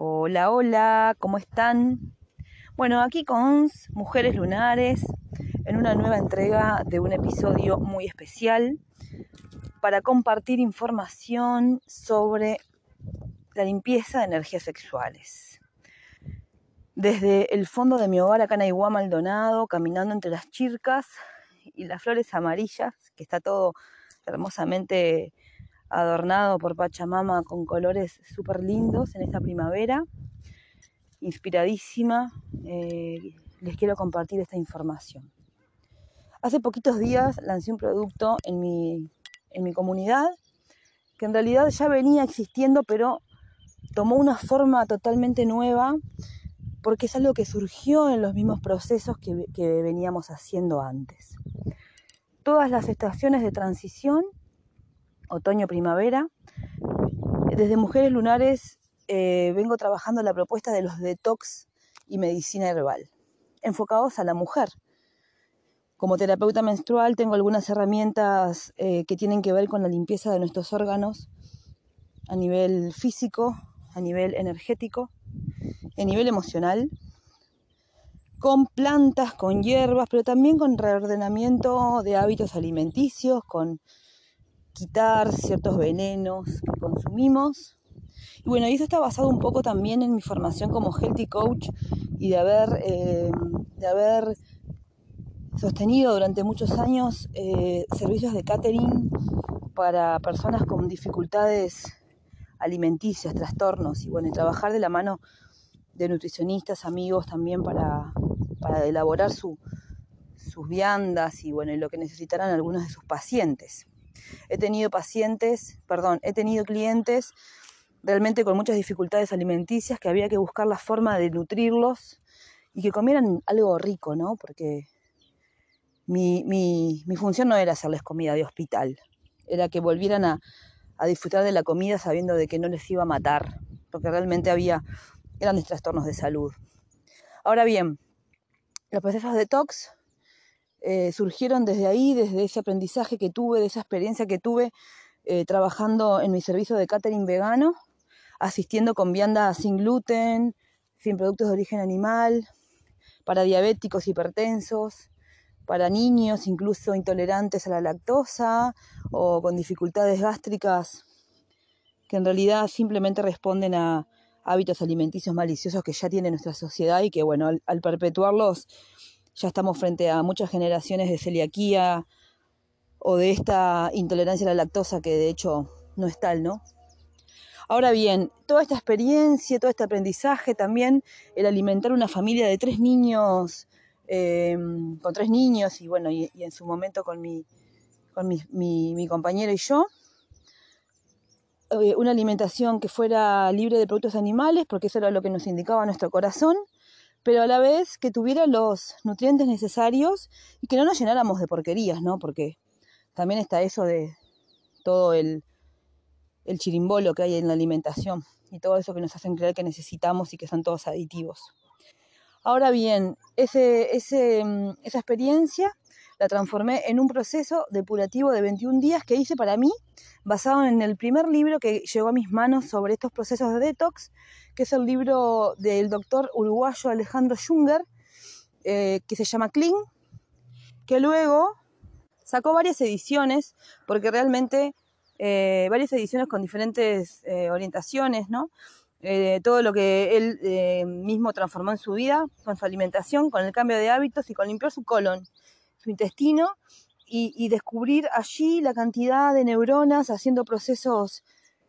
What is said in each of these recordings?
Hola, hola, ¿cómo están? Bueno, aquí con Mujeres Lunares, en una nueva entrega de un episodio muy especial para compartir información sobre la limpieza de energías sexuales. Desde el fondo de mi hogar acá en Aiguá Maldonado, caminando entre las chircas y las flores amarillas, que está todo hermosamente adornado por Pachamama con colores súper lindos en esta primavera. Inspiradísima, eh, les quiero compartir esta información. Hace poquitos días lancé un producto en mi, en mi comunidad que en realidad ya venía existiendo, pero tomó una forma totalmente nueva porque es algo que surgió en los mismos procesos que, que veníamos haciendo antes. Todas las estaciones de transición otoño-primavera. Desde Mujeres Lunares eh, vengo trabajando la propuesta de los detox y medicina herbal, enfocados a la mujer. Como terapeuta menstrual tengo algunas herramientas eh, que tienen que ver con la limpieza de nuestros órganos a nivel físico, a nivel energético, a nivel emocional, con plantas, con hierbas, pero también con reordenamiento de hábitos alimenticios, con quitar ciertos venenos que consumimos. Y bueno, y eso está basado un poco también en mi formación como healthy coach y de haber, eh, de haber sostenido durante muchos años eh, servicios de catering para personas con dificultades alimenticias, trastornos, y bueno, y trabajar de la mano de nutricionistas, amigos también para, elaborar sus viandas y bueno, y lo que necesitarán algunos de sus pacientes. He tenido pacientes, perdón, he tenido clientes realmente con muchas dificultades alimenticias que había que buscar la forma de nutrirlos y que comieran algo rico, ¿no? Porque mi, mi, función no era hacerles comida de hospital, era que volvieran a, a disfrutar de la comida sabiendo de que no les iba a matar, porque realmente había grandes trastornos de salud. Ahora bien, los procesos de detox eh, surgieron desde ahí, desde ese aprendizaje que tuve, de esa experiencia que tuve eh, trabajando en mi servicio de catering vegano, asistiendo con viandas sin gluten, sin productos de origen animal, para diabéticos hipertensos, para niños incluso intolerantes a la lactosa o con dificultades gástricas que en realidad simplemente responden a hábitos alimenticios maliciosos que ya tiene nuestra sociedad y que bueno, al perpetuarlos ya estamos frente a muchas generaciones de celiaquía o de esta intolerancia a la lactosa que de hecho no es tal, ¿no? Ahora bien, toda esta experiencia, todo este aprendizaje, también el alimentar una familia de tres niños, em, con tres niños y bueno, y, en su momento con mi, con mi, compañero y yo, eh, una alimentación que fuera libre de productos animales, porque eso era lo que nos indicaba nuestro corazón, pero a la vez que tuviera los nutrientes necesarios y que no nos llenáramos de porquerías, ¿no? Porque también está eso de todo el, el chirimbolo que hay en la alimentación y todo eso que nos hacen creer que necesitamos y que son todos aditivos. Ahora bien, ese, mm, esa experiencia la transformé en un proceso depurativo de 21 días que hice para mí, basado en el primer libro que llegó a mis manos sobre estos procesos de detox, que es el libro del doctor uruguayo Alejandro Junger, eh, que se llama Clean, que luego sacó varias ediciones, porque realmente eh, varias ediciones con diferentes eh, orientaciones, ¿no? todo lo que él mismo transformó en su vida, con su alimentación, con el cambio de hábitos y con limpiar su colon su intestino y, descubrir allí la cantidad de neuronas haciendo procesos,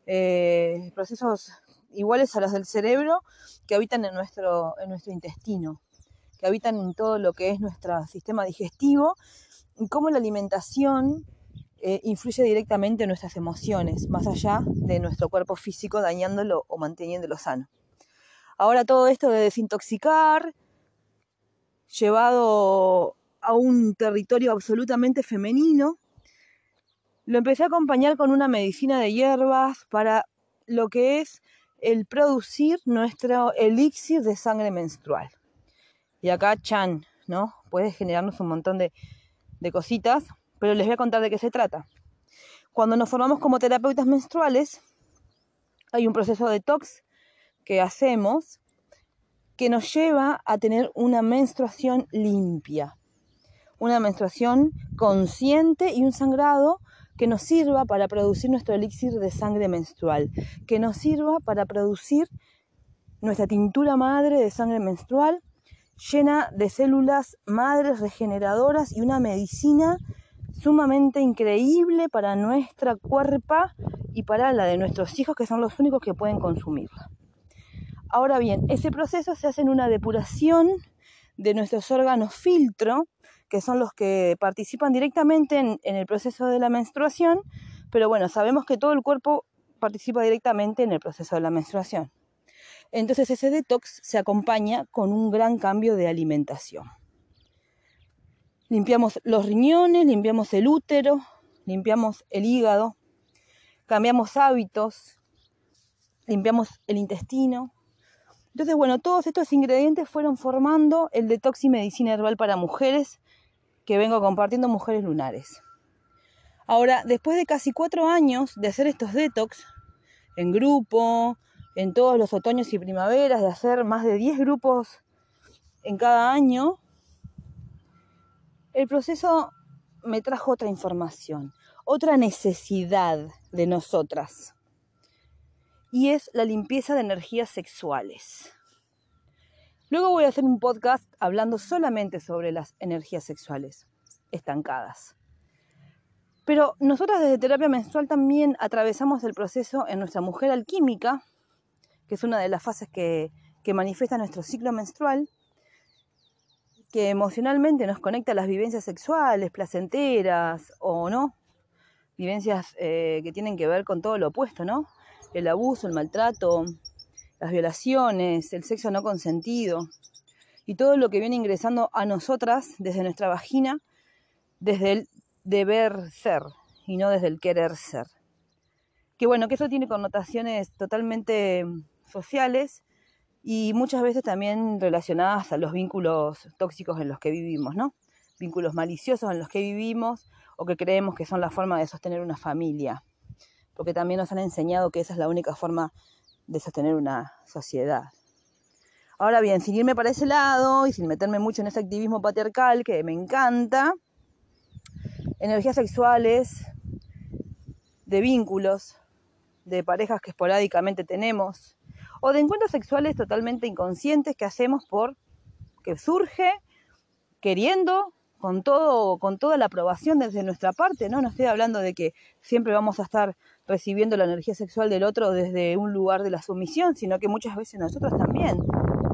eh, procesos iguales a los del cerebro que habitan en nuestro, en nuestro intestino, que habitan en todo lo que es nuestro sistema digestivo y cómo la alimentación eh, influye directamente en nuestras emociones, más allá de nuestro cuerpo físico, dañándolo o manteniéndolo sano. Ahora todo esto de desintoxicar, llevado a un territorio absolutamente femenino. Lo empecé a acompañar con una medicina de hierbas para lo que es el producir nuestro elixir de sangre menstrual. Y acá Chan, ¿no? Puede generarnos un montón de, de cositas, pero les voy a contar de qué se trata. Cuando nos formamos como terapeutas menstruales, hay un proceso de detox que hacemos que nos lleva a tener una menstruación limpia, una menstruación consciente y un sangrado que nos sirva para producir nuestro elixir de sangre menstrual, que nos sirva para producir nuestra tintura madre de sangre menstrual llena de células madres regeneradoras y una medicina sumamente increíble para nuestra cuerpa y para la de nuestros hijos que son los únicos que pueden consumirla. Ahora bien, ese proceso se hace en una depuración de nuestros órganos filtro, que son los que participan directamente en, el proceso de la menstruación, pero bueno, sabemos que todo el cuerpo participa directamente en el proceso de la menstruación. Entonces ese detox se acompaña con un gran cambio de alimentación. Limpiamos los riñones, limpiamos el útero, limpiamos el hígado, cambiamos hábitos, limpiamos el intestino, entonces, bueno, todos estos ingredientes fueron formando el detox y medicina herbal para mujeres que vengo compartiendo Mujeres Lunares. Ahora, después de casi cuatro años de hacer estos detox en grupo, en todos los otoños y primaveras, de hacer más de 10 grupos en cada año, el proceso me trajo otra información, otra necesidad de nosotras y es la limpieza de energías sexuales. Luego voy a hacer un podcast hablando solamente sobre las energías sexuales estancadas. Pero nosotras desde terapia menstrual también atravesamos el proceso en nuestra mujer alquímica, que es una de las fases que, manifiesta nuestro ciclo menstrual, que emocionalmente nos conecta a las vivencias sexuales, placenteras o no, vivencias eh, que tienen que ver con todo lo opuesto, ¿no? el abuso, el maltrato, las violaciones, el sexo no consentido y todo lo que viene ingresando a nosotras desde nuestra vagina, desde el deber ser y no desde el querer ser. Que bueno, que eso tiene connotaciones totalmente sociales y muchas veces también relacionadas a los vínculos tóxicos en los que vivimos, ¿no? Vínculos maliciosos en los que vivimos o que creemos que son la forma de sostener una familia porque también nos han enseñado que esa es la única forma de sostener una sociedad. Ahora bien, sin irme para ese lado y sin meterme mucho en ese activismo patriarcal que me encanta, energías sexuales, de vínculos, de parejas que esporádicamente tenemos, o de encuentros sexuales totalmente inconscientes que hacemos por que surge queriendo con todo con toda la aprobación desde nuestra parte, ¿no? No estoy hablando de que siempre vamos a estar recibiendo la energía sexual del otro desde un lugar de la sumisión, sino que muchas veces nosotros también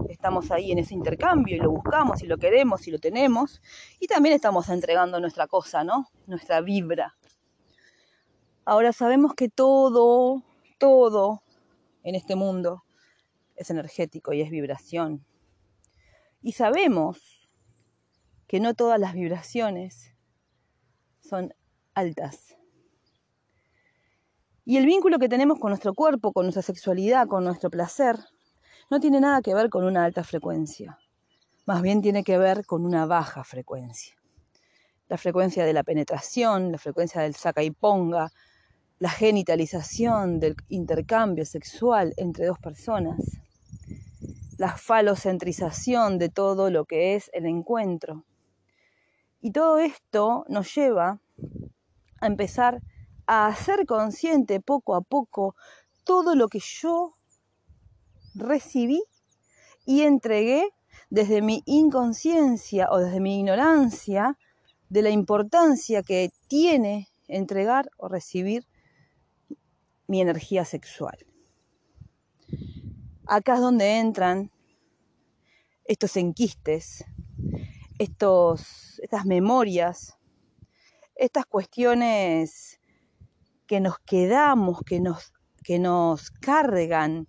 estamos ahí en ese intercambio y lo buscamos y lo queremos y lo tenemos y también estamos entregando nuestra cosa, ¿no? Nuestra vibra. Ahora sabemos que todo, todo en este mundo es energético y es vibración. Y sabemos que no todas las vibraciones son altas. Y el vínculo que tenemos con nuestro cuerpo, con nuestra sexualidad, con nuestro placer, no tiene nada que ver con una alta frecuencia. Más bien tiene que ver con una baja frecuencia. La frecuencia de la penetración, la frecuencia del saca y ponga, la genitalización del intercambio sexual entre dos personas, la falocentrización de todo lo que es el encuentro. Y todo esto nos lleva a empezar hacer consciente poco a poco todo lo que yo recibí y entregué desde mi inconsciencia o desde mi ignorancia de la importancia que tiene entregar o recibir mi energía sexual. Acá es donde entran estos enquistes, estos, estas memorias, estas cuestiones que nos quedamos, que nos, que nos cargan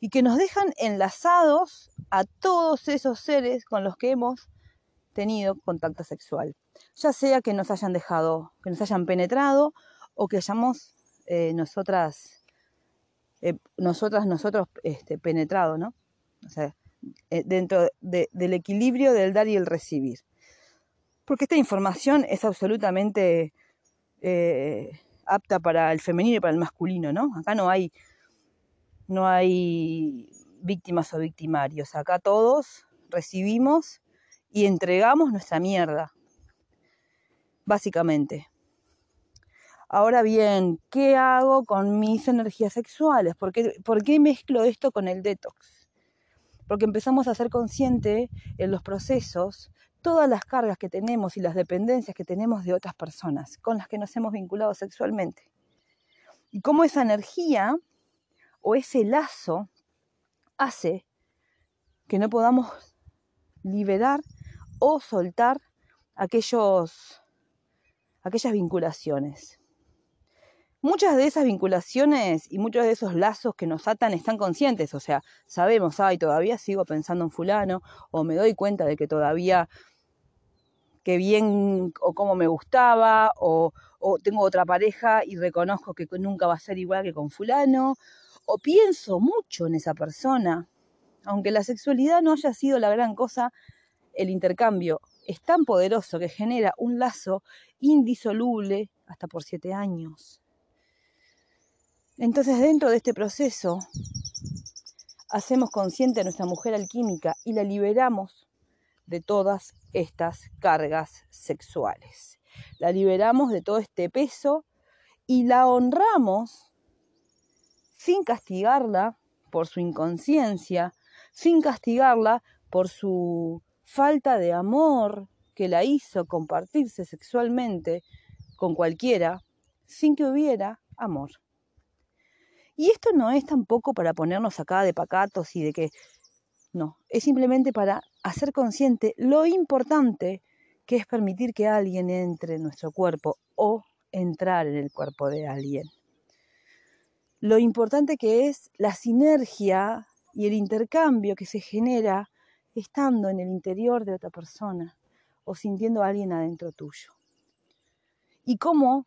y que nos dejan enlazados a todos esos seres con los que hemos tenido contacto sexual. Ya sea que nos hayan dejado, que nos hayan penetrado o que hayamos eh, nosotras, eh, nosotras, nosotros este, penetrado, ¿no? O sea, eh, dentro del equilibrio del dar y el recibir. Porque esta información es absolutamente apta para el femenino y para el masculino, ¿no? Acá no hay, no hay víctimas o victimarios. Acá todos recibimos y entregamos nuestra mierda, básicamente. Ahora bien, ¿qué hago con mis energías sexuales? ¿Por qué, ¿Por qué, mezclo esto con el detox? Porque empezamos a ser consciente en los procesos todas las cargas que tenemos y las dependencias que tenemos de otras personas con las que nos hemos vinculado sexualmente. Y cómo esa energía o ese lazo hace que no podamos liberar o soltar aquellos, aquellas vinculaciones. Muchas de esas vinculaciones y muchos de esos lazos que nos atan están conscientes, o sea, sabemos, ay, todavía sigo pensando en fulano, o me doy cuenta de que todavía qué bien o cómo me gustaba, o, o tengo otra pareja y reconozco que nunca va a ser igual que con fulano, o pienso mucho en esa persona, aunque la sexualidad no haya sido la gran cosa, el intercambio es tan poderoso que genera un lazo indisoluble hasta por siete años. Entonces dentro de este proceso hacemos consciente a nuestra mujer alquímica y la liberamos de todas estas cargas sexuales. La liberamos de todo este peso y la honramos sin castigarla por su inconsciencia, sin castigarla por su falta de amor que la hizo compartirse sexualmente con cualquiera, sin que hubiera amor. Y esto no es tampoco para ponernos acá de pacatos y de que... No, es simplemente para hacer consciente lo importante que es permitir que alguien entre en nuestro cuerpo o entrar en el cuerpo de alguien. Lo importante que es la sinergia y el intercambio que se genera estando en el interior de otra persona o sintiendo a alguien adentro tuyo. Y cómo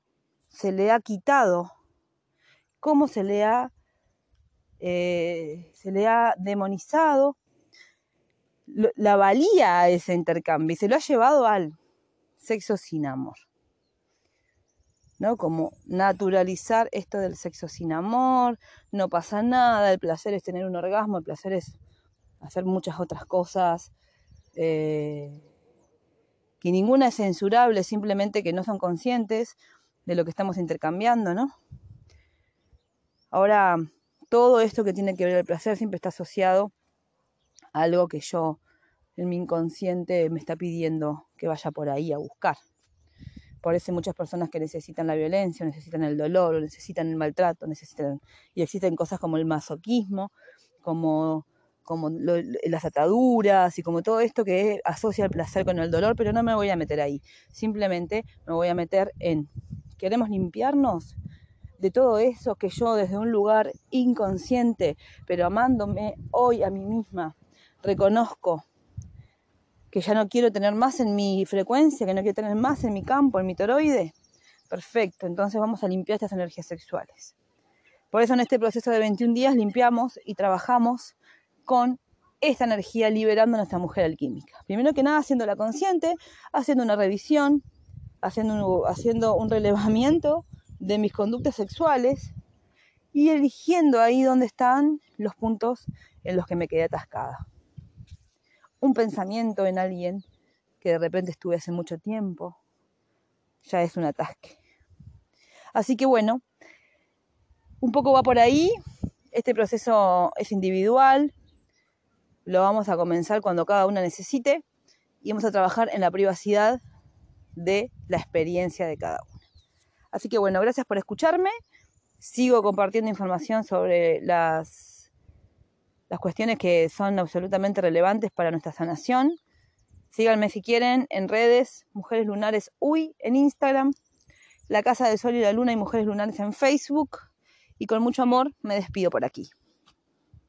se le ha quitado cómo se le ha, eh, se le ha demonizado la valía a ese intercambio y se lo ha llevado al sexo sin amor. ¿no? Como naturalizar esto del sexo sin amor, no pasa nada, el placer es tener un orgasmo, el placer es hacer muchas otras cosas, eh, que ninguna es censurable, simplemente que no son conscientes de lo que estamos intercambiando, ¿no? Ahora, todo esto que tiene que ver el placer siempre está asociado a algo que yo en mi inconsciente me está pidiendo que vaya por ahí a buscar. Por eso muchas personas que necesitan la violencia, necesitan el dolor, necesitan el maltrato, necesitan y existen cosas como el masoquismo, como como las ataduras y como todo esto que asocia el placer con el dolor, pero no me voy a meter ahí. Simplemente me voy a meter en queremos limpiarnos de todo eso que yo desde un lugar inconsciente, pero amándome hoy a mí misma, reconozco que ya no quiero tener más en mi frecuencia, que no quiero tener más en mi campo, en mi toroide. Perfecto, entonces vamos a limpiar estas energías sexuales. Por eso en este proceso de 21 días limpiamos y trabajamos con esta energía liberando a nuestra mujer alquímica. Primero que nada haciéndola consciente, haciendo una revisión, haciendo haciendo un relevamiento de mis conductas sexuales y eligiendo ahí donde están los puntos en los que me quedé atascada. Un pensamiento en alguien que de repente estuve hace mucho tiempo, ya es un atasque. Así que bueno, un poco va por ahí, este proceso es individual, lo vamos a comenzar cuando cada una necesite y vamos a trabajar en la privacidad de la experiencia de cada uno. Así que bueno, gracias por escucharme. Sigo compartiendo información sobre las, las cuestiones que son absolutamente relevantes para nuestra sanación. Síganme si quieren en redes, Mujeres Lunares Uy en Instagram, La Casa del Sol y la Luna y Mujeres Lunares en Facebook. Y con mucho amor me despido por aquí.